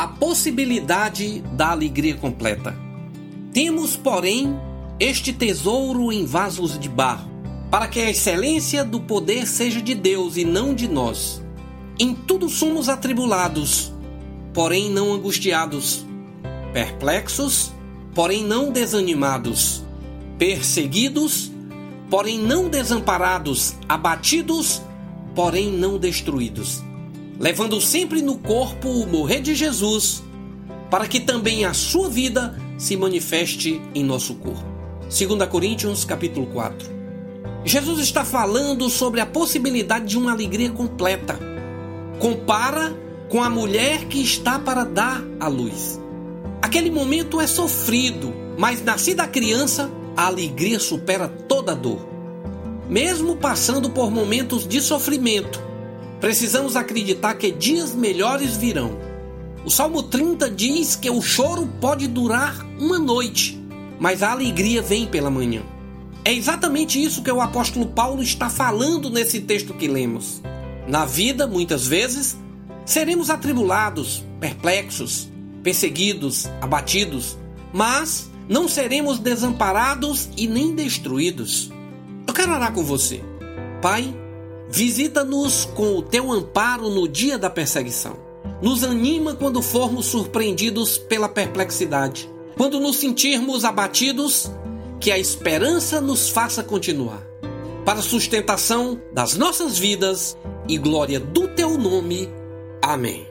a possibilidade da alegria completa. Temos, porém, este tesouro em vasos de barro, para que a excelência do poder seja de Deus e não de nós. Em tudo somos atribulados, porém não angustiados, perplexos, porém não desanimados, perseguidos, porém não desamparados, abatidos, porém não destruídos, levando sempre no corpo o morrer de Jesus, para que também a sua vida se manifeste em nosso corpo. 2 Coríntios capítulo 4. Jesus está falando sobre a possibilidade de uma alegria completa. Compara com a mulher que está para dar à luz. Aquele momento é sofrido, mas nascida a criança, a alegria supera toda dor. Mesmo passando por momentos de sofrimento, precisamos acreditar que dias melhores virão. O Salmo 30 diz que o choro pode durar uma noite, mas a alegria vem pela manhã. É exatamente isso que o apóstolo Paulo está falando nesse texto que lemos. Na vida, muitas vezes, seremos atribulados, perplexos, perseguidos, abatidos, mas não seremos desamparados e nem destruídos. Eu quero orar com você. Pai, visita-nos com o teu amparo no dia da perseguição. Nos anima quando formos surpreendidos pela perplexidade. Quando nos sentirmos abatidos, que a esperança nos faça continuar. Para sustentação das nossas vidas e glória do teu nome. Amém.